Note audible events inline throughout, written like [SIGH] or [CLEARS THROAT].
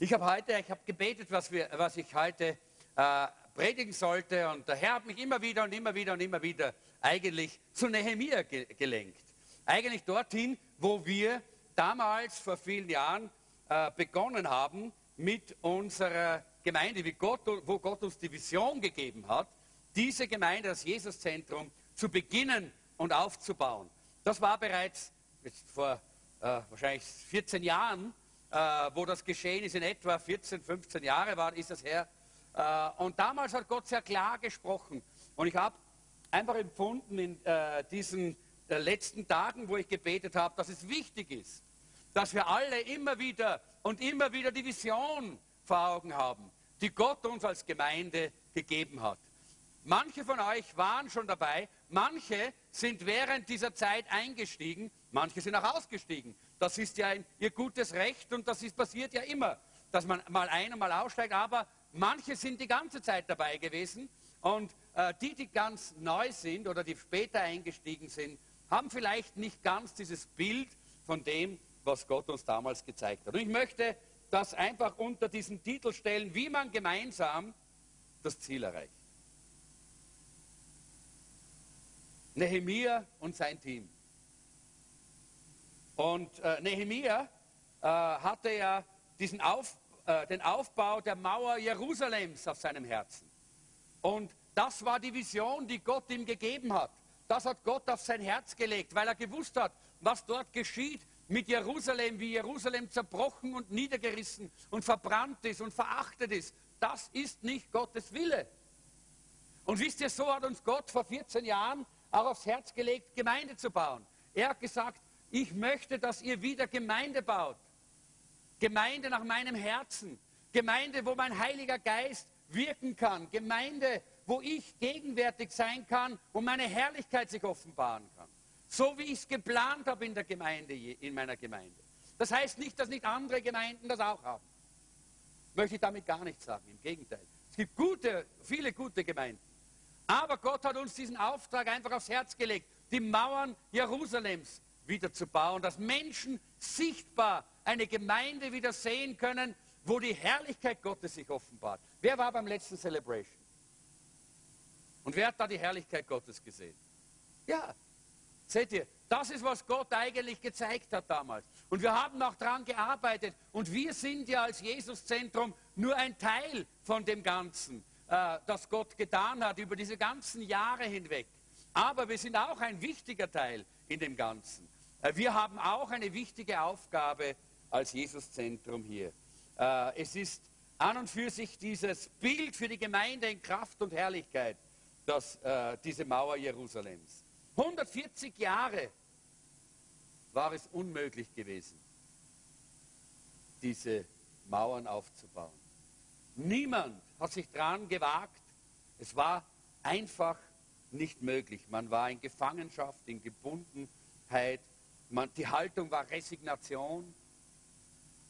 Ich habe heute, ich habe gebetet, was, wir, was ich heute äh, predigen sollte und der Herr hat mich immer wieder und immer wieder und immer wieder eigentlich zu Nehemia ge gelenkt. Eigentlich dorthin, wo wir damals vor vielen Jahren äh, begonnen haben mit unserer Gemeinde, wie Gott, wo Gott uns die Vision gegeben hat, diese Gemeinde, das Jesuszentrum, zu beginnen und aufzubauen. Das war bereits vor äh, wahrscheinlich 14 Jahren äh, wo das geschehen ist, in etwa 14, 15 Jahre war, ist das her. Äh, und damals hat Gott sehr klar gesprochen. Und ich habe einfach empfunden in äh, diesen äh, letzten Tagen, wo ich gebetet habe, dass es wichtig ist, dass wir alle immer wieder und immer wieder die Vision vor Augen haben, die Gott uns als Gemeinde gegeben hat. Manche von euch waren schon dabei, manche sind während dieser Zeit eingestiegen, manche sind auch ausgestiegen. Das ist ja ein, ihr gutes Recht und das ist, passiert ja immer, dass man mal ein- und mal aussteigt. Aber manche sind die ganze Zeit dabei gewesen und äh, die, die ganz neu sind oder die später eingestiegen sind, haben vielleicht nicht ganz dieses Bild von dem, was Gott uns damals gezeigt hat. Und ich möchte das einfach unter diesen Titel stellen, wie man gemeinsam das Ziel erreicht. Nehemia und sein Team. Und äh, Nehemia äh, hatte ja diesen Auf, äh, den Aufbau der Mauer Jerusalems auf seinem Herzen. Und das war die Vision, die Gott ihm gegeben hat. Das hat Gott auf sein Herz gelegt, weil er gewusst hat, was dort geschieht mit Jerusalem, wie Jerusalem zerbrochen und niedergerissen und verbrannt ist und verachtet ist. Das ist nicht Gottes Wille. Und wisst ihr, so hat uns Gott vor 14 Jahren auch aufs Herz gelegt, Gemeinde zu bauen. Er hat gesagt, ich möchte, dass ihr wieder Gemeinde baut. Gemeinde nach meinem Herzen. Gemeinde, wo mein Heiliger Geist wirken kann. Gemeinde, wo ich gegenwärtig sein kann und meine Herrlichkeit sich offenbaren kann. So wie ich es geplant habe in der Gemeinde, in meiner Gemeinde. Das heißt nicht, dass nicht andere Gemeinden das auch haben. Möchte ich damit gar nicht sagen. Im Gegenteil. Es gibt gute, viele gute Gemeinden. Aber Gott hat uns diesen Auftrag einfach aufs Herz gelegt, die Mauern Jerusalems wieder zu bauen, dass Menschen sichtbar eine Gemeinde wieder sehen können, wo die Herrlichkeit Gottes sich offenbart. Wer war beim letzten Celebration? Und wer hat da die Herrlichkeit Gottes gesehen? Ja, seht ihr, das ist, was Gott eigentlich gezeigt hat damals. Und wir haben auch daran gearbeitet. Und wir sind ja als Jesuszentrum nur ein Teil von dem Ganzen, äh, das Gott getan hat über diese ganzen Jahre hinweg. Aber wir sind auch ein wichtiger Teil in dem Ganzen. Äh, wir haben auch eine wichtige Aufgabe als Jesuszentrum hier. Äh, es ist an und für sich dieses Bild für die Gemeinde in Kraft und Herrlichkeit, das, äh, diese Mauer Jerusalems. 140 Jahre war es unmöglich gewesen, diese Mauern aufzubauen. Niemand hat sich daran gewagt. Es war einfach nicht möglich. Man war in Gefangenschaft, in Gebundenheit man, die Haltung war Resignation.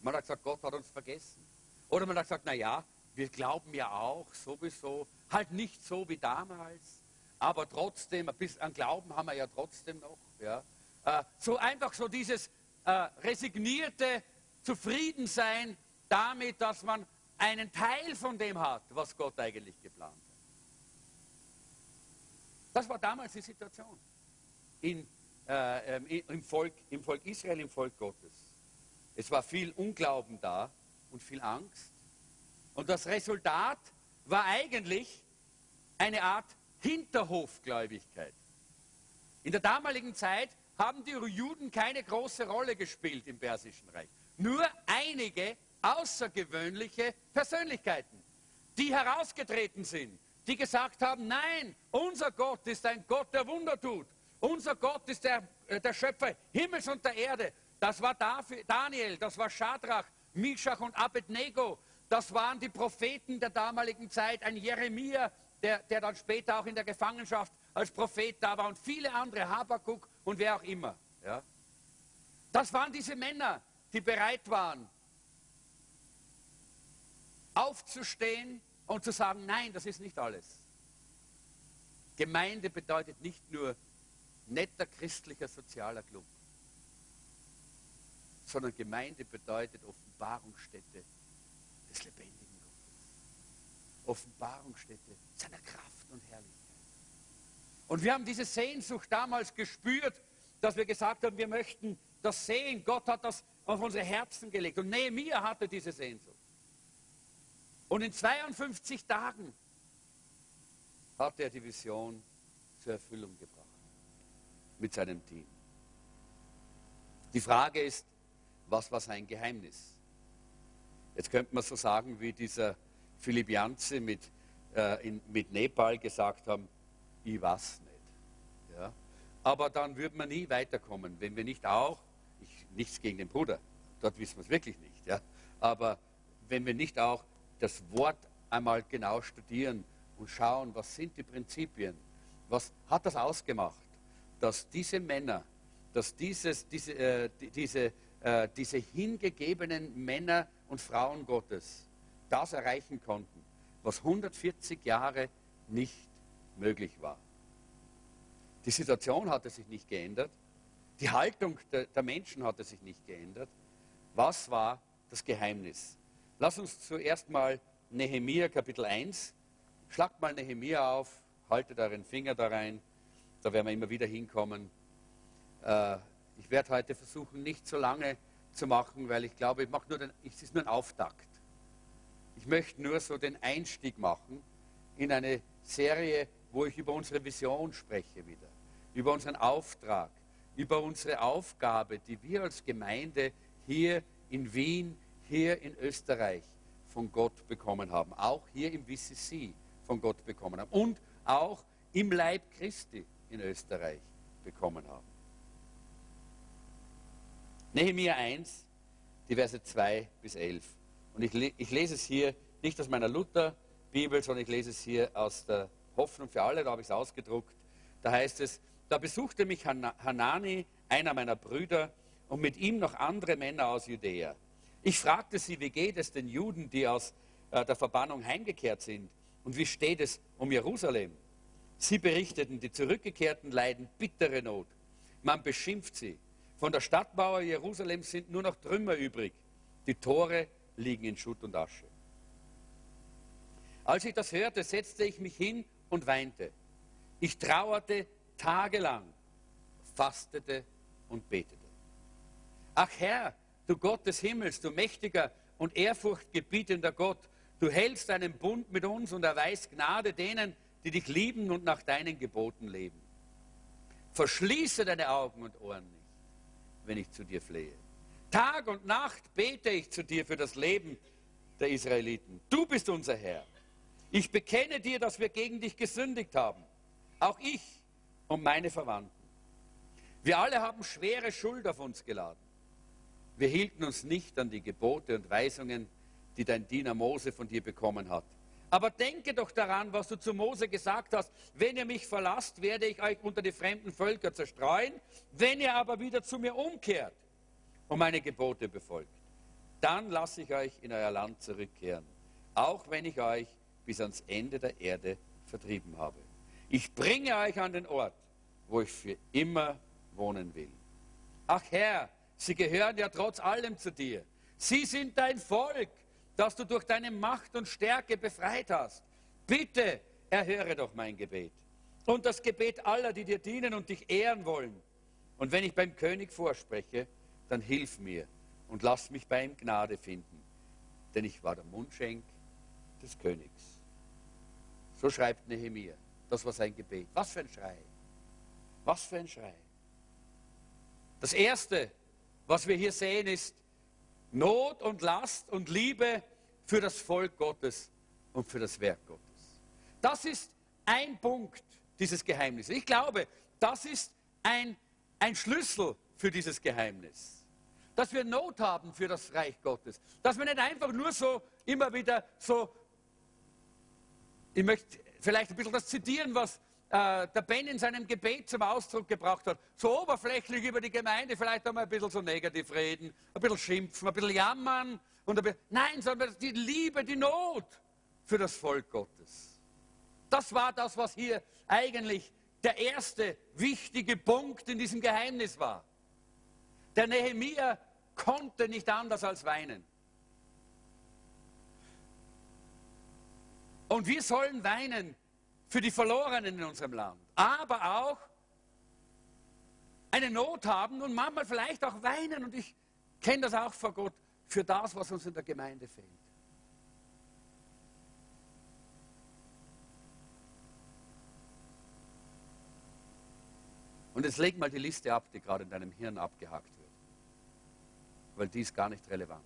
Man hat gesagt, Gott hat uns vergessen. Oder man hat gesagt, naja, wir glauben ja auch sowieso, halt nicht so wie damals, aber trotzdem, ein bisschen an Glauben haben wir ja trotzdem noch. Ja. Äh, so einfach so dieses äh, resignierte Zufriedensein damit, dass man einen Teil von dem hat, was Gott eigentlich geplant hat. Das war damals die Situation in äh, ähm, im, Volk, im Volk Israel, im Volk Gottes. Es war viel Unglauben da und viel Angst. Und das Resultat war eigentlich eine Art Hinterhofgläubigkeit. In der damaligen Zeit haben die Juden keine große Rolle gespielt im Persischen Reich. Nur einige außergewöhnliche Persönlichkeiten, die herausgetreten sind, die gesagt haben, nein, unser Gott ist ein Gott, der Wunder tut. Unser Gott ist der, äh, der Schöpfer Himmels und der Erde. Das war Daniel, das war Schadrach, Mishach und Abednego. Das waren die Propheten der damaligen Zeit. Ein Jeremia, der, der dann später auch in der Gefangenschaft als Prophet da war und viele andere, Habakuk und wer auch immer. Ja. Das waren diese Männer, die bereit waren, aufzustehen und zu sagen, nein, das ist nicht alles. Gemeinde bedeutet nicht nur netter christlicher sozialer Club, sondern Gemeinde bedeutet Offenbarungsstätte des lebendigen Gottes. Offenbarungsstätte seiner Kraft und Herrlichkeit. Und wir haben diese Sehnsucht damals gespürt, dass wir gesagt haben, wir möchten das sehen. Gott hat das auf unsere Herzen gelegt. Und Nehemiah hatte diese Sehnsucht. Und in 52 Tagen hat er die Vision zur Erfüllung gebracht. Mit seinem Team. Die Frage ist, was war sein Geheimnis? Jetzt könnte man so sagen, wie dieser Philipp Janze mit, äh, in, mit Nepal gesagt haben, ich weiß nicht. Ja? Aber dann würde man nie weiterkommen, wenn wir nicht auch, ich, nichts gegen den Bruder, dort wissen wir es wirklich nicht, ja? aber wenn wir nicht auch das Wort einmal genau studieren und schauen, was sind die Prinzipien, was hat das ausgemacht, dass diese Männer, dass dieses, diese, äh, diese, äh, diese hingegebenen Männer und Frauen Gottes das erreichen konnten, was 140 Jahre nicht möglich war. Die Situation hatte sich nicht geändert, die Haltung der, der Menschen hatte sich nicht geändert. Was war das Geheimnis? Lass uns zuerst mal Nehemia Kapitel 1, schlagt mal Nehemia auf, haltet euren Finger da rein, da werden wir immer wieder hinkommen. Äh, ich werde heute versuchen, nicht so lange zu machen, weil ich glaube, ich mache nur den, es ist nur ein Auftakt. Ich möchte nur so den Einstieg machen in eine Serie, wo ich über unsere Vision spreche wieder, über unseren Auftrag, über unsere Aufgabe, die wir als Gemeinde hier in Wien, hier in Österreich von Gott bekommen haben, auch hier im WCC von Gott bekommen haben und auch im Leib Christi in Österreich bekommen haben. Nehemiah 1, die Verse 2 bis 11. Und ich, ich lese es hier nicht aus meiner Luther-Bibel, sondern ich lese es hier aus der Hoffnung für alle, da habe ich es ausgedruckt. Da heißt es, da besuchte mich Hanani, einer meiner Brüder, und mit ihm noch andere Männer aus Judäa. Ich fragte sie, wie geht es den Juden, die aus äh, der Verbannung heimgekehrt sind? Und wie steht es um Jerusalem? Sie berichteten, die Zurückgekehrten leiden bittere Not. Man beschimpft sie. Von der Stadtmauer Jerusalems sind nur noch Trümmer übrig. Die Tore liegen in Schutt und Asche. Als ich das hörte, setzte ich mich hin und weinte. Ich trauerte tagelang, fastete und betete. Ach Herr, du Gott des Himmels, du mächtiger und ehrfurchtgebietender Gott, du hältst einen Bund mit uns und erweist Gnade denen, die dich lieben und nach deinen Geboten leben. Verschließe deine Augen und Ohren nicht, wenn ich zu dir flehe. Tag und Nacht bete ich zu dir für das Leben der Israeliten. Du bist unser Herr. Ich bekenne dir, dass wir gegen dich gesündigt haben. Auch ich und meine Verwandten. Wir alle haben schwere Schuld auf uns geladen. Wir hielten uns nicht an die Gebote und Weisungen, die dein Diener Mose von dir bekommen hat. Aber denke doch daran, was du zu Mose gesagt hast. Wenn ihr mich verlasst, werde ich euch unter die fremden Völker zerstreuen. Wenn ihr aber wieder zu mir umkehrt und meine Gebote befolgt, dann lasse ich euch in euer Land zurückkehren. Auch wenn ich euch bis ans Ende der Erde vertrieben habe. Ich bringe euch an den Ort, wo ich für immer wohnen will. Ach Herr, sie gehören ja trotz allem zu dir. Sie sind dein Volk das du durch deine Macht und Stärke befreit hast. Bitte erhöre doch mein Gebet und das Gebet aller, die dir dienen und dich ehren wollen. Und wenn ich beim König vorspreche, dann hilf mir und lass mich bei ihm Gnade finden, denn ich war der Mundschenk des Königs. So schreibt Nehemiah. Das war sein Gebet. Was für ein Schrei. Was für ein Schrei. Das Erste, was wir hier sehen, ist, Not und Last und Liebe für das Volk Gottes und für das Werk Gottes. Das ist ein Punkt dieses Geheimnisses. Ich glaube, das ist ein, ein Schlüssel für dieses Geheimnis. Dass wir Not haben für das Reich Gottes. Dass wir nicht einfach nur so immer wieder so, ich möchte vielleicht ein bisschen das zitieren, was äh, der Ben in seinem Gebet zum Ausdruck gebracht hat. So oberflächlich über die Gemeinde, vielleicht einmal ein bisschen so negativ reden, ein bisschen schimpfen, ein bisschen jammern. Und ein bisschen, nein, sondern die Liebe, die Not für das Volk Gottes. Das war das, was hier eigentlich der erste wichtige Punkt in diesem Geheimnis war. Der Nehemia konnte nicht anders als weinen. Und wir sollen weinen für die Verlorenen in unserem Land. Aber auch eine Not haben und manchmal vielleicht auch weinen. Und ich kenne das auch vor Gott für das, was uns in der Gemeinde fehlt. Und jetzt leg mal die Liste ab, die gerade in deinem Hirn abgehakt wird. Weil die ist gar nicht relevant.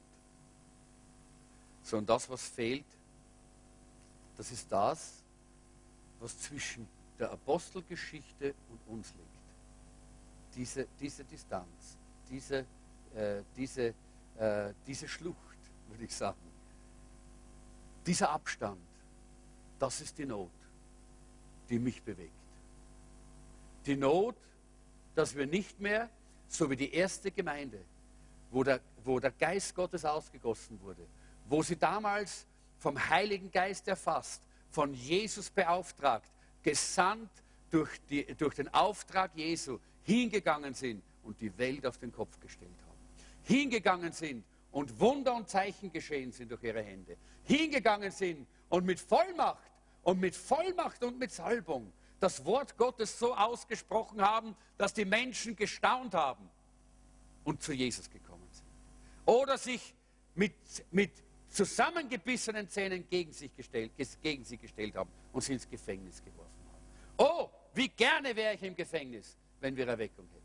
Sondern das, was fehlt, das ist das, was zwischen der Apostelgeschichte und uns liegt. Diese, diese Distanz, diese, äh, diese, äh, diese Schlucht, würde ich sagen. Dieser Abstand, das ist die Not, die mich bewegt. Die Not, dass wir nicht mehr, so wie die erste Gemeinde, wo der, wo der Geist Gottes ausgegossen wurde, wo sie damals vom Heiligen Geist erfasst, von Jesus beauftragt, gesandt durch, die, durch den Auftrag Jesu, hingegangen sind und die Welt auf den Kopf gestellt haben. Hingegangen sind und Wunder und Zeichen geschehen sind durch ihre Hände. Hingegangen sind und mit Vollmacht und mit Vollmacht und mit Salbung das Wort Gottes so ausgesprochen haben, dass die Menschen gestaunt haben und zu Jesus gekommen sind. Oder sich mit, mit zusammengebissenen Zähnen gegen, sich gestellt, gegen sie gestellt haben und sie ins Gefängnis geworfen haben. Oh, wie gerne wäre ich im Gefängnis, wenn wir Erweckung hätten.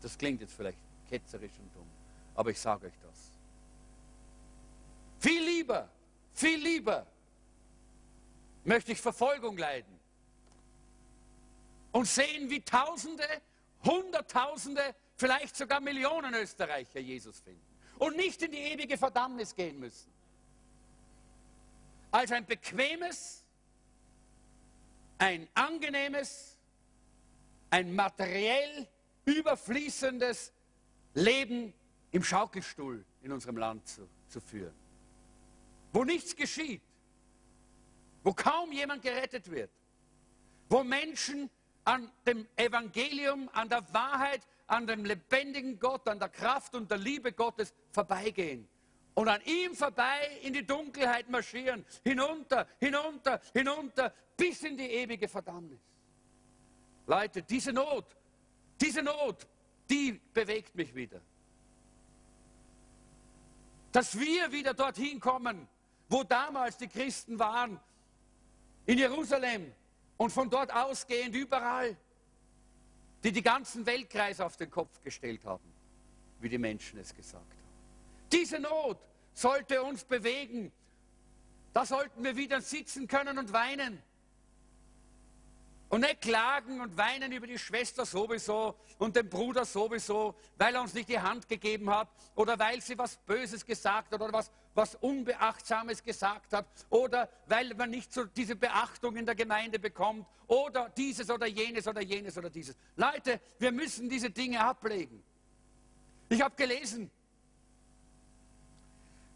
Das klingt jetzt vielleicht ketzerisch und dumm, aber ich sage euch das. Viel lieber, viel lieber möchte ich Verfolgung leiden und sehen, wie Tausende, Hunderttausende, vielleicht sogar Millionen Österreicher Jesus finden und nicht in die ewige Verdammnis gehen müssen. Als ein bequemes, ein angenehmes, ein materiell überfließendes Leben im Schaukelstuhl in unserem Land zu, zu führen, wo nichts geschieht, wo kaum jemand gerettet wird, wo Menschen an dem Evangelium, an der Wahrheit, an dem lebendigen Gott, an der Kraft und der Liebe Gottes vorbeigehen und an ihm vorbei in die Dunkelheit marschieren, hinunter, hinunter, hinunter, bis in die ewige Verdammnis. Leute, diese Not, diese Not, die bewegt mich wieder. Dass wir wieder dorthin kommen, wo damals die Christen waren, in Jerusalem und von dort ausgehend überall, die die ganzen Weltkreis auf den Kopf gestellt haben, wie die Menschen es gesagt haben. Diese Not sollte uns bewegen. Da sollten wir wieder sitzen können und weinen. Und nicht klagen und weinen über die Schwester sowieso und den Bruder sowieso, weil er uns nicht die Hand gegeben hat oder weil sie was Böses gesagt hat oder was, was Unbeachtsames gesagt hat oder weil man nicht so diese Beachtung in der Gemeinde bekommt oder dieses oder jenes oder jenes oder dieses. Leute, wir müssen diese Dinge ablegen. Ich habe gelesen,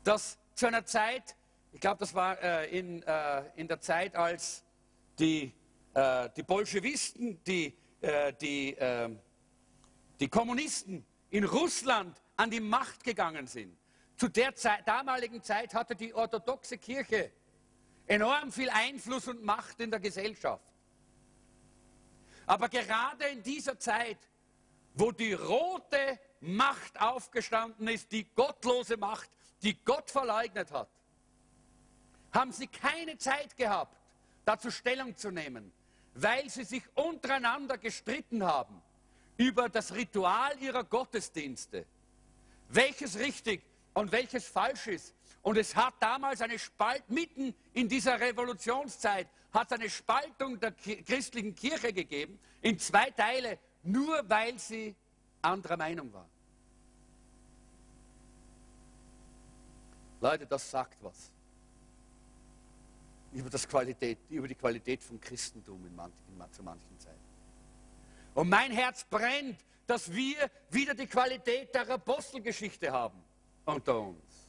dass zu einer Zeit, ich glaube, das war äh, in, äh, in der Zeit, als die äh, die Bolschewisten, die, äh, die, äh, die Kommunisten in Russland an die Macht gegangen sind. Zu der Zeit, damaligen Zeit hatte die orthodoxe Kirche enorm viel Einfluss und Macht in der Gesellschaft. Aber gerade in dieser Zeit, wo die rote Macht aufgestanden ist, die gottlose Macht, die Gott verleugnet hat, haben sie keine Zeit gehabt, dazu Stellung zu nehmen weil sie sich untereinander gestritten haben über das Ritual ihrer Gottesdienste, welches richtig und welches falsch ist. Und es hat damals eine Spaltung, mitten in dieser Revolutionszeit, hat eine Spaltung der christlichen Kirche gegeben, in zwei Teile, nur weil sie anderer Meinung war. Leute, das sagt was über, das Qualität, über die Qualität von Christentum in, manch, in, zu manchen Zeiten. Und mein Herz brennt, dass wir wieder die Qualität der Apostelgeschichte haben unter uns.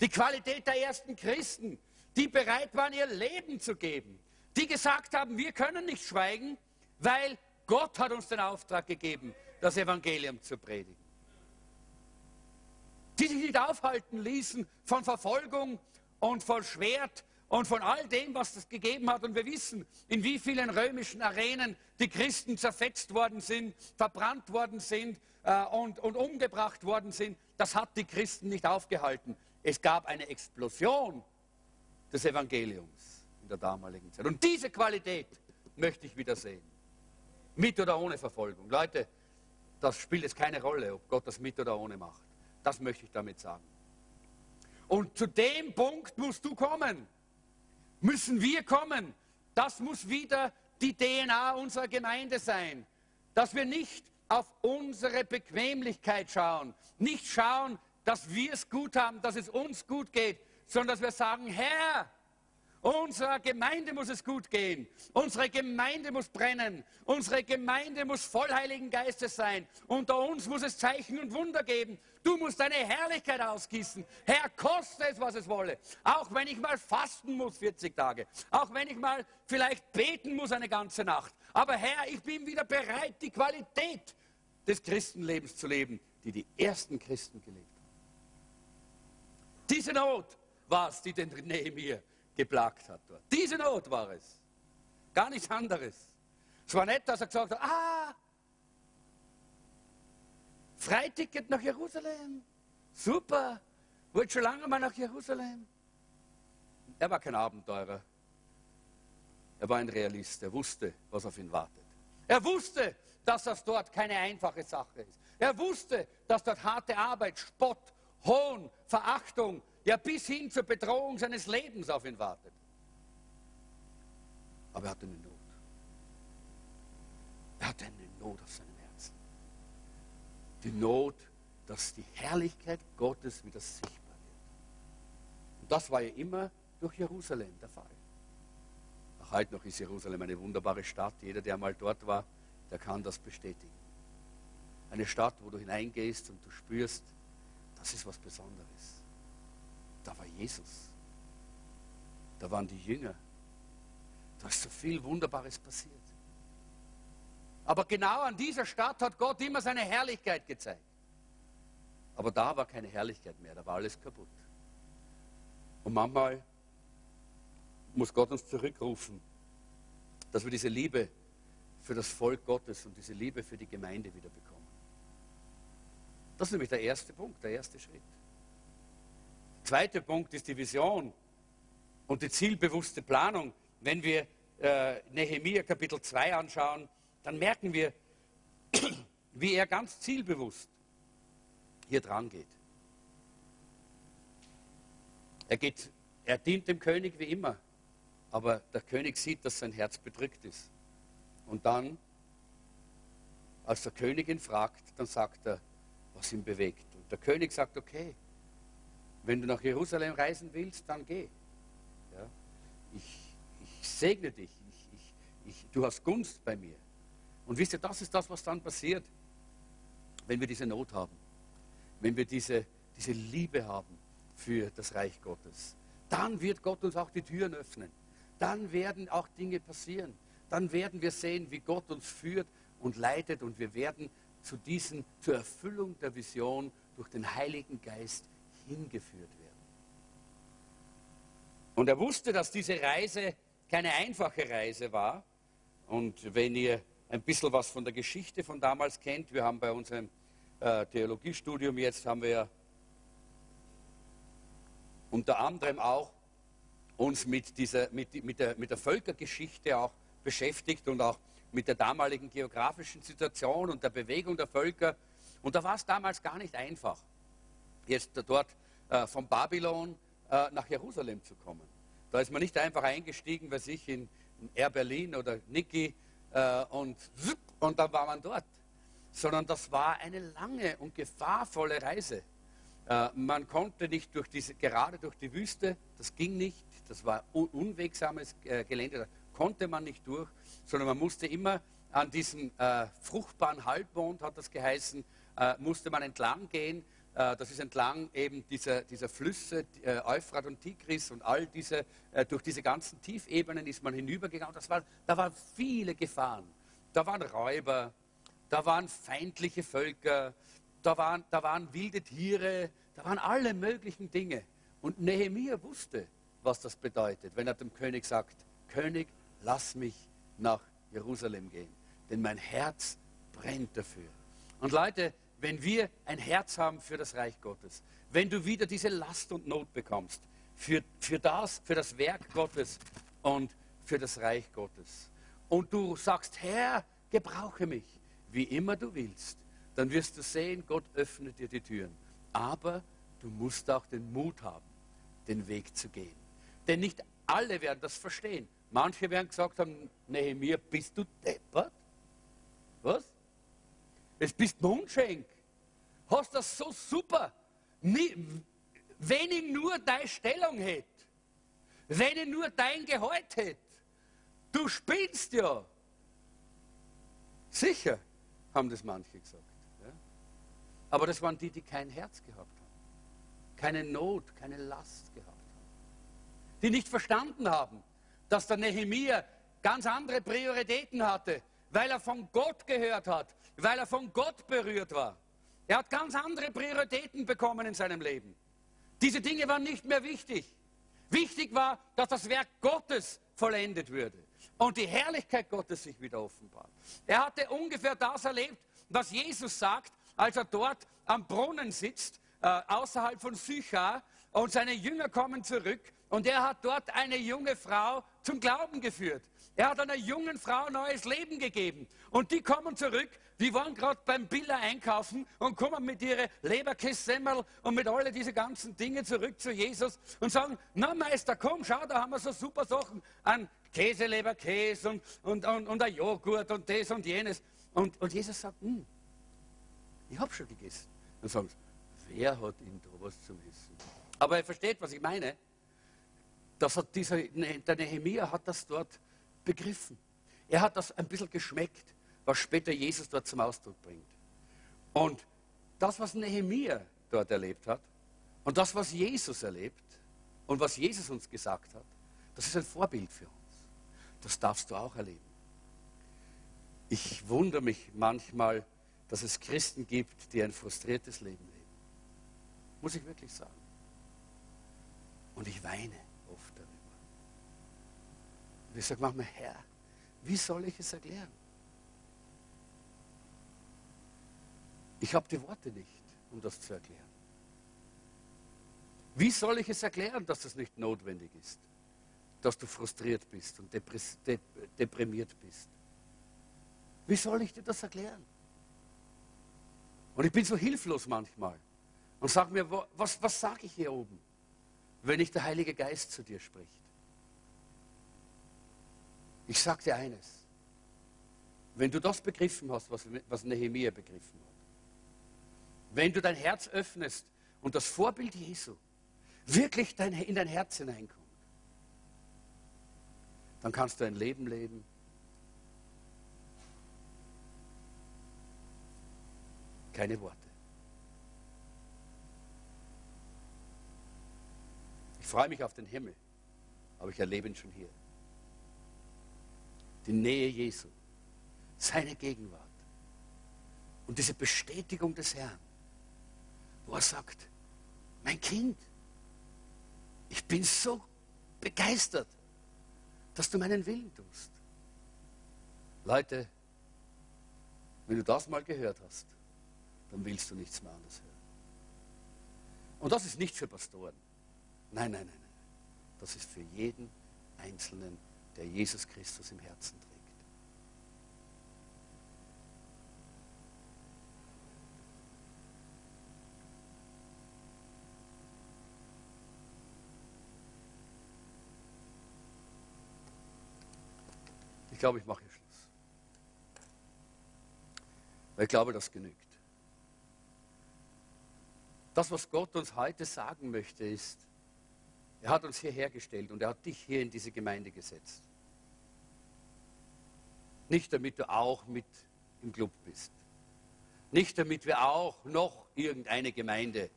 Die Qualität der ersten Christen, die bereit waren, ihr Leben zu geben. Die gesagt haben, wir können nicht schweigen, weil Gott hat uns den Auftrag gegeben, das Evangelium zu predigen. Die sich nicht aufhalten ließen von Verfolgung und voll Schwert und von all dem, was es gegeben hat. Und wir wissen, in wie vielen römischen Arenen die Christen zerfetzt worden sind, verbrannt worden sind äh, und, und umgebracht worden sind. Das hat die Christen nicht aufgehalten. Es gab eine Explosion des Evangeliums in der damaligen Zeit. Und diese Qualität möchte ich wieder sehen. Mit oder ohne Verfolgung. Leute, das spielt jetzt keine Rolle, ob Gott das mit oder ohne macht. Das möchte ich damit sagen. Und zu dem Punkt musst du kommen müssen wir kommen. Das muss wieder die DNA unserer Gemeinde sein. Dass wir nicht auf unsere Bequemlichkeit schauen, nicht schauen, dass wir es gut haben, dass es uns gut geht, sondern dass wir sagen, Herr, Unserer Gemeinde muss es gut gehen. Unsere Gemeinde muss brennen. Unsere Gemeinde muss voll Heiligen Geistes sein. Unter uns muss es Zeichen und Wunder geben. Du musst deine Herrlichkeit ausgießen. Herr, koste es, was es wolle. Auch wenn ich mal fasten muss 40 Tage. Auch wenn ich mal vielleicht beten muss eine ganze Nacht. Aber Herr, ich bin wieder bereit, die Qualität des Christenlebens zu leben, die die ersten Christen gelebt haben. Diese Not war es, die den Nehemiah geplagt hat dort. Diese Not war es. Gar nichts anderes. Es war nicht, dass er gesagt hat, ah, Freiticket nach Jerusalem. Super. Wollte schon lange mal nach Jerusalem. Er war kein Abenteurer. Er war ein Realist. Er wusste, was auf ihn wartet. Er wusste, dass das dort keine einfache Sache ist. Er wusste, dass dort harte Arbeit, Spott, Hohn, Verachtung, ja bis hin zur Bedrohung seines Lebens auf ihn wartet. Aber er hatte eine Not. Er hatte eine Not auf seinem Herzen. Die Not, dass die Herrlichkeit Gottes wieder sichtbar wird. Und das war ja immer durch Jerusalem der Fall. Auch heute noch ist Jerusalem eine wunderbare Stadt. Jeder, der mal dort war, der kann das bestätigen. Eine Stadt, wo du hineingehst und du spürst, das ist was Besonderes. Da war Jesus. Da waren die Jünger. Da ist so viel Wunderbares passiert. Aber genau an dieser Stadt hat Gott immer seine Herrlichkeit gezeigt. Aber da war keine Herrlichkeit mehr, da war alles kaputt. Und manchmal muss Gott uns zurückrufen, dass wir diese Liebe für das Volk Gottes und diese Liebe für die Gemeinde wieder bekommen. Das ist nämlich der erste Punkt, der erste Schritt. Zweiter Punkt ist die Vision und die zielbewusste Planung. Wenn wir äh, Nehemiah Kapitel 2 anschauen, dann merken wir, [CLEARS THROAT] wie er ganz zielbewusst hier dran geht. Er, geht. er dient dem König wie immer, aber der König sieht, dass sein Herz bedrückt ist. Und dann, als der König ihn fragt, dann sagt er, was ihn bewegt. Und der König sagt, okay, wenn du nach Jerusalem reisen willst, dann geh. Ja? Ich, ich segne dich. Ich, ich, du hast Gunst bei mir. Und wisst ihr, das ist das, was dann passiert, wenn wir diese Not haben. Wenn wir diese, diese Liebe haben für das Reich Gottes. Dann wird Gott uns auch die Türen öffnen. Dann werden auch Dinge passieren. Dann werden wir sehen, wie Gott uns führt und leitet und wir werden zu diesen, zur Erfüllung der Vision durch den Heiligen Geist hingeführt werden. Und er wusste, dass diese Reise keine einfache Reise war. Und wenn ihr ein bisschen was von der Geschichte von damals kennt, wir haben bei unserem äh, Theologiestudium jetzt haben wir unter anderem auch uns mit, dieser, mit, mit, der, mit der Völkergeschichte auch beschäftigt und auch mit der damaligen geografischen Situation und der Bewegung der Völker. Und da war es damals gar nicht einfach jetzt dort äh, von Babylon äh, nach Jerusalem zu kommen. Da ist man nicht einfach eingestiegen, weiß ich, in, in Air Berlin oder Niki äh, und, und dann war man dort. Sondern das war eine lange und gefahrvolle Reise. Äh, man konnte nicht durch diese, gerade durch die Wüste, das ging nicht, das war un unwegsames äh, Gelände, da konnte man nicht durch, sondern man musste immer an diesem äh, fruchtbaren Halbmond, hat das geheißen, musste man entlang gehen das ist entlang eben dieser, dieser Flüsse, äh, Euphrat und Tigris und all diese, äh, durch diese ganzen Tiefebenen ist man hinübergegangen. Das war, da waren viele Gefahren. Da waren Räuber, da waren feindliche Völker, da waren, da waren wilde Tiere, da waren alle möglichen Dinge. Und Nehemia wusste, was das bedeutet, wenn er dem König sagt, König, lass mich nach Jerusalem gehen, denn mein Herz brennt dafür. Und Leute, wenn wir ein Herz haben für das Reich Gottes, wenn du wieder diese Last und Not bekommst, für, für das, für das Werk Gottes und für das Reich Gottes, und du sagst, Herr, gebrauche mich, wie immer du willst, dann wirst du sehen, Gott öffnet dir die Türen. Aber du musst auch den Mut haben, den Weg zu gehen. Denn nicht alle werden das verstehen. Manche werden gesagt haben, Nehemiah, bist du deppert? Was? Jetzt bist Mundschenk. Hast das so super. Wenn ich nur deine Stellung hätte, wenn ich nur dein Gehalt hätte, du spinnst ja. Sicher, haben das manche gesagt. Ja? Aber das waren die, die kein Herz gehabt haben, keine Not, keine Last gehabt haben, die nicht verstanden haben, dass der Nehemiah ganz andere Prioritäten hatte, weil er von Gott gehört hat, weil er von Gott berührt war. Er hat ganz andere Prioritäten bekommen in seinem Leben. Diese Dinge waren nicht mehr wichtig. Wichtig war, dass das Werk Gottes vollendet würde und die Herrlichkeit Gottes sich wieder offenbart. Er hatte ungefähr das erlebt, was Jesus sagt, als er dort am Brunnen sitzt, äh, außerhalb von Sychar, und seine Jünger kommen zurück und er hat dort eine junge Frau zum Glauben geführt. Er hat einer jungen Frau neues Leben gegeben. Und die kommen zurück, die waren gerade beim Biller einkaufen und kommen mit ihren Leberkässemmel und mit all diese ganzen Dinge zurück zu Jesus und sagen, na Meister, komm, schau, da haben wir so super Sachen an Käse, Leberkäse und, und, und, und ein Joghurt und das und jenes. Und, und Jesus sagt, hm, ich habe schon gegessen. Dann sagen sie, wer hat ihm da was zum Essen? Aber er versteht, was ich meine. Das hat dieser, der Nehemiah hat das dort begriffen. Er hat das ein bisschen geschmeckt, was später Jesus dort zum Ausdruck bringt. Und das, was Nehemiah dort erlebt hat und das, was Jesus erlebt und was Jesus uns gesagt hat, das ist ein Vorbild für uns. Das darfst du auch erleben. Ich wundere mich manchmal, dass es Christen gibt, die ein frustriertes Leben leben. Muss ich wirklich sagen. Und ich weine oft darüber. Und ich sage manchmal, Herr, wie soll ich es erklären? Ich habe die Worte nicht, um das zu erklären. Wie soll ich es erklären, dass das nicht notwendig ist? Dass du frustriert bist und deprimiert bist. Wie soll ich dir das erklären? Und ich bin so hilflos manchmal und sage mir, was, was sage ich hier oben, wenn nicht der Heilige Geist zu dir spricht? Ich sage dir eines. Wenn du das begriffen hast, was, was Nehemiah begriffen hat, wenn du dein Herz öffnest und das Vorbild Jesu wirklich dein, in dein Herz hineinkommt, dann kannst du ein Leben leben. Keine Worte. Ich freue mich auf den Himmel, aber ich erlebe ihn schon hier die Nähe Jesu, seine Gegenwart und diese Bestätigung des Herrn, wo er sagt, mein Kind, ich bin so begeistert, dass du meinen Willen tust. Leute, wenn du das mal gehört hast, dann willst du nichts mehr anderes hören. Und das ist nicht für Pastoren. Nein, nein, nein, nein. Das ist für jeden Einzelnen der Jesus Christus im Herzen trägt. Ich glaube, ich mache hier Schluss. Weil ich glaube, das genügt. Das, was Gott uns heute sagen möchte, ist, er hat uns hierher gestellt und er hat dich hier in diese Gemeinde gesetzt. Nicht damit du auch mit im Club bist. Nicht damit wir auch noch irgendeine Gemeinde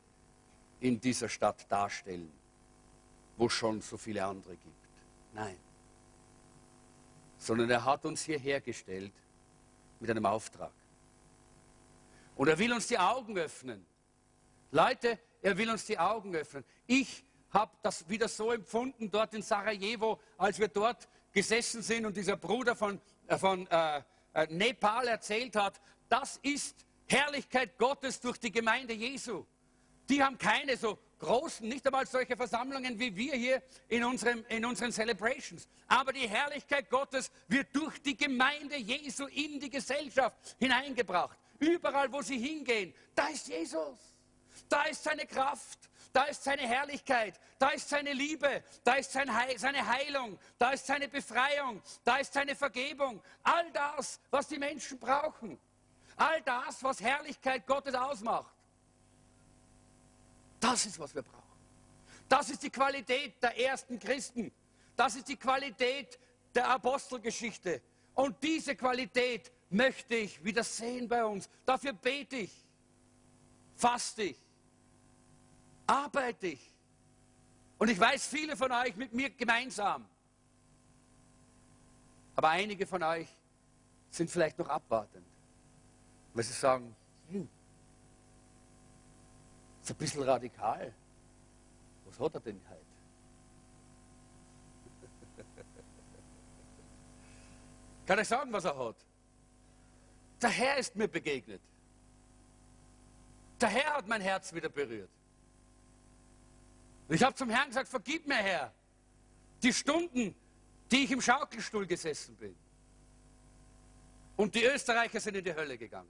in dieser Stadt darstellen, wo es schon so viele andere gibt. Nein. Sondern er hat uns hierher gestellt mit einem Auftrag. Und er will uns die Augen öffnen. Leute, er will uns die Augen öffnen. Ich habe das wieder so empfunden dort in Sarajevo, als wir dort gesessen sind und dieser Bruder von, von äh, äh, Nepal erzählt hat. Das ist Herrlichkeit Gottes durch die Gemeinde Jesu. Die haben keine so großen, nicht einmal solche Versammlungen wie wir hier in, unserem, in unseren Celebrations. Aber die Herrlichkeit Gottes wird durch die Gemeinde Jesu in die Gesellschaft hineingebracht. Überall, wo sie hingehen, da ist Jesus. Da ist seine Kraft, da ist seine Herrlichkeit, da ist seine Liebe, da ist seine Heilung, da ist seine Befreiung, da ist seine Vergebung. All das, was die Menschen brauchen. All das, was Herrlichkeit Gottes ausmacht. Das ist, was wir brauchen. Das ist die Qualität der ersten Christen. Das ist die Qualität der Apostelgeschichte. Und diese Qualität möchte ich wieder sehen bei uns. Dafür bete ich, faste ich, arbeite ich. Und ich weiß, viele von euch mit mir gemeinsam. Aber einige von euch sind vielleicht noch abwartend, weil sie sagen, hm, ist ein bisschen radikal. Was hat er denn heute? [LAUGHS] Kann ich sagen, was er hat? Der Herr ist mir begegnet. Der Herr hat mein Herz wieder berührt. Und ich habe zum Herrn gesagt, vergib mir, Herr, die Stunden, die ich im Schaukelstuhl gesessen bin. Und die Österreicher sind in die Hölle gegangen.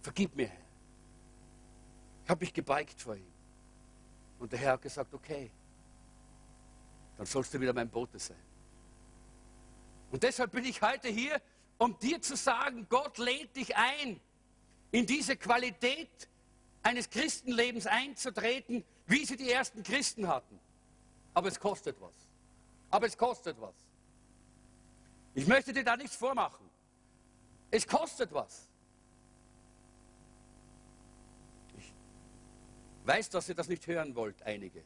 Vergib mir, Herr. Ich habe mich gebeugt vor ihm. Und der Herr hat gesagt, okay, dann sollst du wieder mein Bote sein. Und deshalb bin ich heute hier, um dir zu sagen, Gott lädt dich ein, in diese Qualität eines Christenlebens einzutreten, wie sie die ersten Christen hatten. Aber es kostet was. Aber es kostet was. Ich möchte dir da nichts vormachen. Es kostet was. Ich weiß, dass ihr das nicht hören wollt, einige.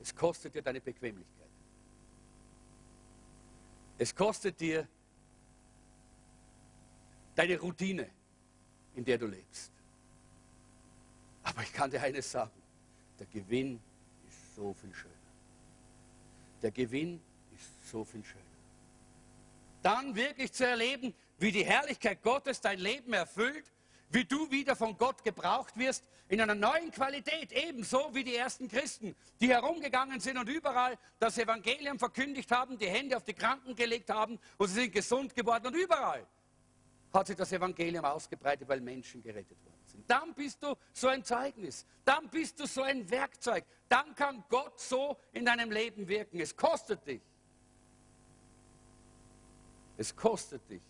Es kostet dir deine Bequemlichkeit. Es kostet dir deine Routine, in der du lebst. Aber ich kann dir eines sagen, der Gewinn ist so viel schöner. Der Gewinn ist so viel schöner. Dann wirklich zu erleben, wie die Herrlichkeit Gottes dein Leben erfüllt, wie du wieder von Gott gebraucht wirst, in einer neuen Qualität, ebenso wie die ersten Christen, die herumgegangen sind und überall das Evangelium verkündigt haben, die Hände auf die Kranken gelegt haben und sie sind gesund geworden und überall hat sich das Evangelium ausgebreitet, weil Menschen gerettet wurden sind. Dann bist du so ein Zeugnis. Dann bist du so ein Werkzeug. Dann kann Gott so in deinem Leben wirken. Es kostet dich. Es kostet dich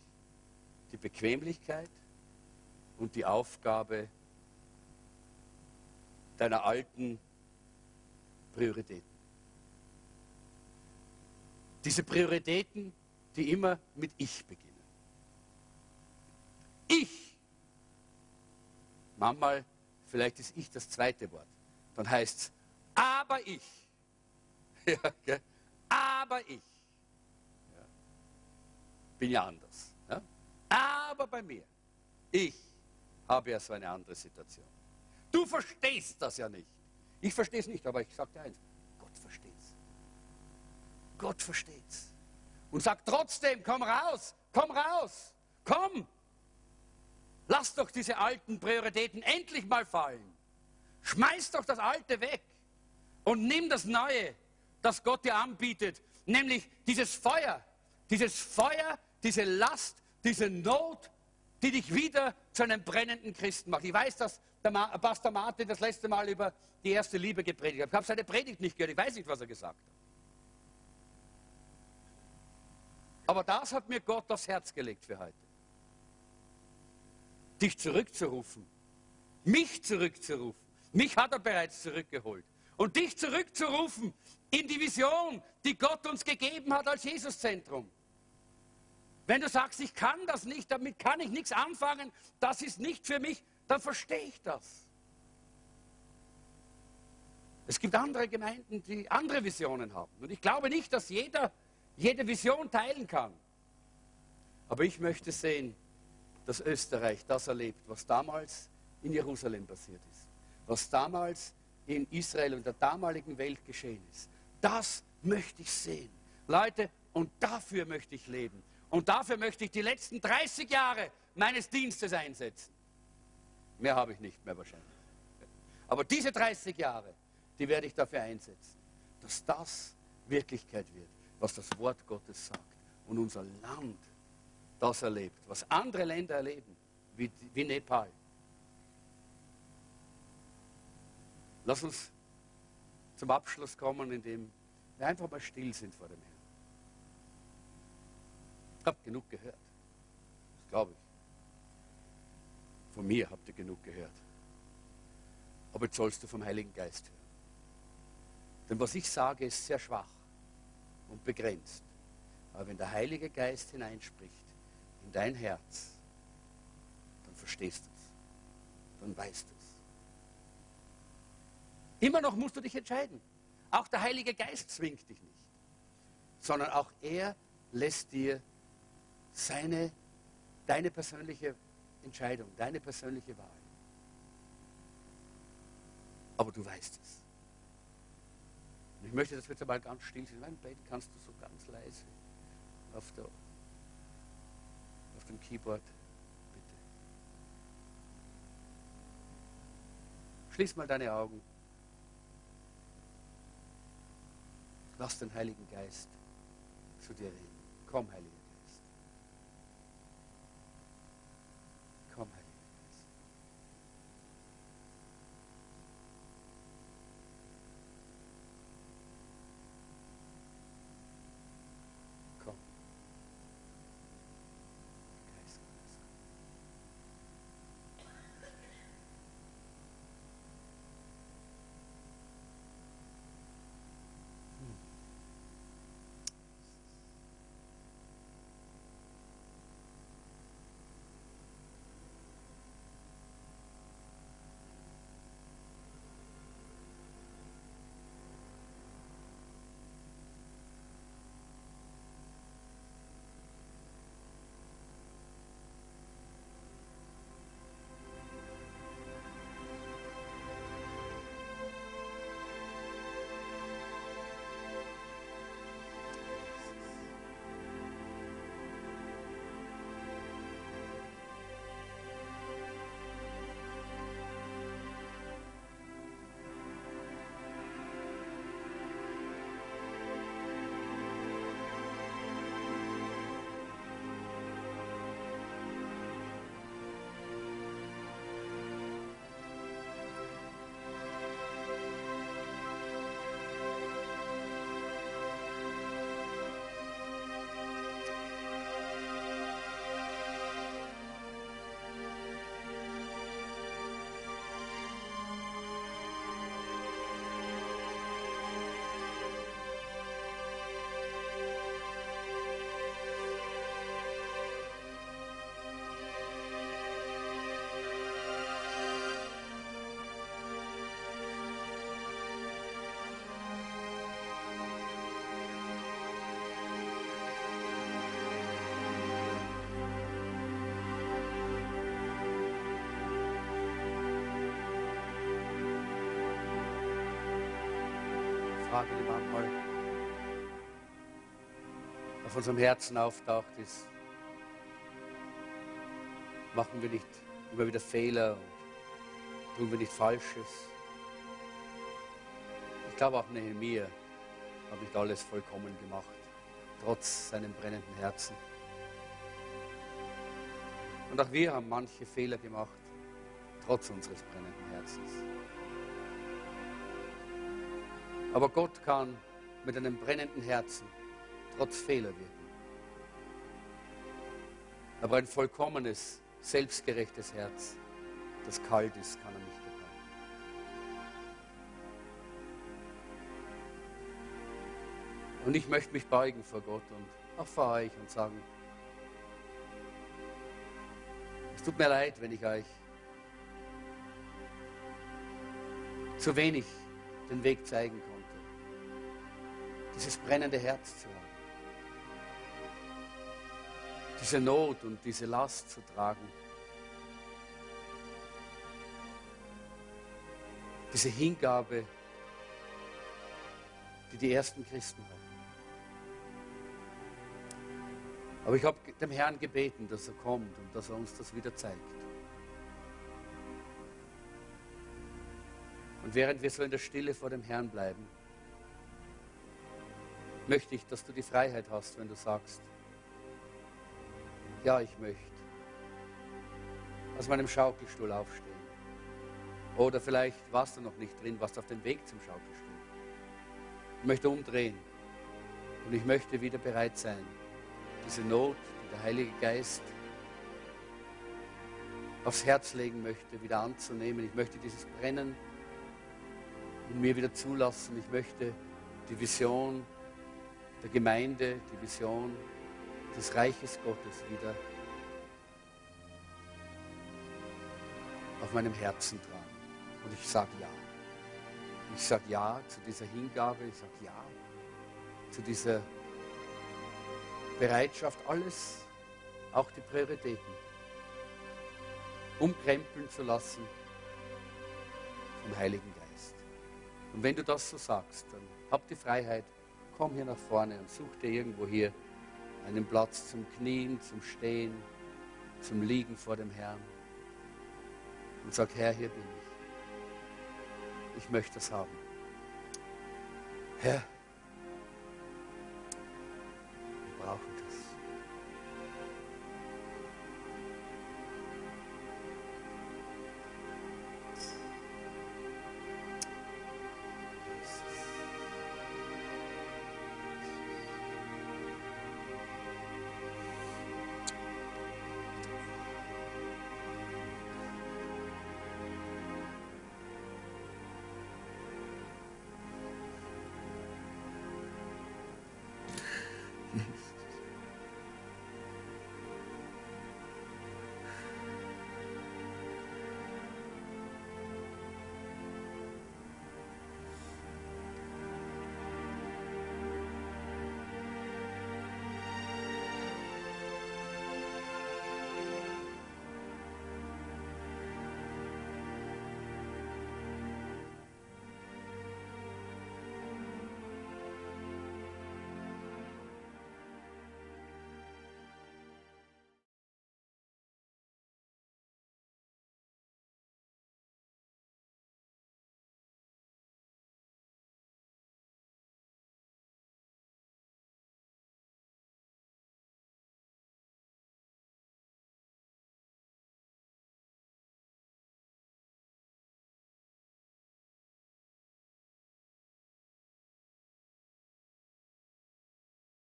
die Bequemlichkeit und die Aufgabe deiner alten Prioritäten. Diese Prioritäten, die immer mit Ich beginnen. Ich Manchmal, vielleicht ist ich das zweite Wort. Dann heißt es, aber ich. [LAUGHS] Ja, okay? Aber ich. Ja. Bin ja anders. Ja? Aber bei mir. Ich habe ja so eine andere Situation. Du verstehst das ja nicht. Ich verstehe es nicht, aber ich sage dir eins. Gott versteht es. Gott versteht es. Und sagt trotzdem, komm raus, komm raus, komm, Lass doch diese alten Prioritäten endlich mal fallen. Schmeiß doch das Alte weg und nimm das Neue, das Gott dir anbietet, nämlich dieses Feuer, dieses Feuer, diese Last, diese Not, die dich wieder zu einem brennenden Christen macht. Ich weiß, dass der Pastor Martin das letzte Mal über die erste Liebe gepredigt hat. Ich habe seine Predigt nicht gehört, ich weiß nicht, was er gesagt hat. Aber das hat mir Gott aufs Herz gelegt für heute dich zurückzurufen, mich zurückzurufen. Mich hat er bereits zurückgeholt. Und dich zurückzurufen in die Vision, die Gott uns gegeben hat als Jesuszentrum. Wenn du sagst, ich kann das nicht, damit kann ich nichts anfangen, das ist nicht für mich, dann verstehe ich das. Es gibt andere Gemeinden, die andere Visionen haben. Und ich glaube nicht, dass jeder jede Vision teilen kann. Aber ich möchte sehen, dass Österreich das erlebt, was damals in Jerusalem passiert ist. Was damals in Israel und der damaligen Welt geschehen ist. Das möchte ich sehen. Leute, und dafür möchte ich leben. Und dafür möchte ich die letzten 30 Jahre meines Dienstes einsetzen. Mehr habe ich nicht mehr wahrscheinlich. Aber diese 30 Jahre, die werde ich dafür einsetzen, dass das Wirklichkeit wird, was das Wort Gottes sagt. Und unser Land das erlebt, was andere Länder erleben, wie, wie Nepal. Lass uns zum Abschluss kommen, indem wir einfach mal still sind vor dem Herrn. Ich habe genug gehört. Das glaube ich. Von mir habt ihr genug gehört. Aber jetzt sollst du vom Heiligen Geist hören. Denn was ich sage, ist sehr schwach und begrenzt. Aber wenn der Heilige Geist hineinspricht in dein Herz, dann verstehst du es. Dann weißt du es. Immer noch musst du dich entscheiden. Auch der Heilige Geist zwingt dich nicht, sondern auch er lässt dir seine, deine persönliche Entscheidung, deine persönliche Wahl. Aber du weißt es. Und ich möchte, dass wir jetzt einmal ganz still sind. Mein Bett kannst du so ganz leise auf, der, dem Keyboard, bitte. Schließ mal deine Augen. Lass den Heiligen Geist zu dir reden. Komm, Heiliger Die manchmal auf unserem Herzen auftaucht, ist, machen wir nicht immer wieder Fehler und tun wir nicht Falsches? Ich glaube auch Nehemiah hat nicht alles vollkommen gemacht, trotz seinem brennenden Herzen. Und auch wir haben manche Fehler gemacht, trotz unseres brennenden Herzens. Aber Gott kann mit einem brennenden Herzen trotz Fehler wirken. Aber ein vollkommenes, selbstgerechtes Herz, das kalt ist, kann er nicht gebrauchen. Und ich möchte mich beugen vor Gott und auch vor euch und sagen, es tut mir leid, wenn ich euch zu wenig den Weg zeigen konnte dieses brennende Herz zu haben. Diese Not und diese Last zu tragen. Diese Hingabe, die die ersten Christen hatten. Aber ich habe dem Herrn gebeten, dass er kommt und dass er uns das wieder zeigt. Und während wir so in der Stille vor dem Herrn bleiben, möchte ich, dass du die Freiheit hast, wenn du sagst, ja, ich möchte aus meinem Schaukelstuhl aufstehen. Oder vielleicht warst du noch nicht drin, warst auf dem Weg zum Schaukelstuhl. Ich möchte umdrehen und ich möchte wieder bereit sein, diese Not, die der Heilige Geist aufs Herz legen möchte, wieder anzunehmen. Ich möchte dieses Brennen in mir wieder zulassen. Ich möchte die Vision der Gemeinde, die Vision des Reiches Gottes wieder auf meinem Herzen tragen. Und ich sage ja. Ich sage ja zu dieser Hingabe, ich sage ja zu dieser Bereitschaft, alles, auch die Prioritäten, umkrempeln zu lassen vom Heiligen Geist. Und wenn du das so sagst, dann hab die Freiheit, komm hier nach vorne und such dir irgendwo hier einen Platz zum Knien, zum Stehen, zum Liegen vor dem Herrn. Und sag, Herr, hier bin ich. Ich möchte das haben. Herr,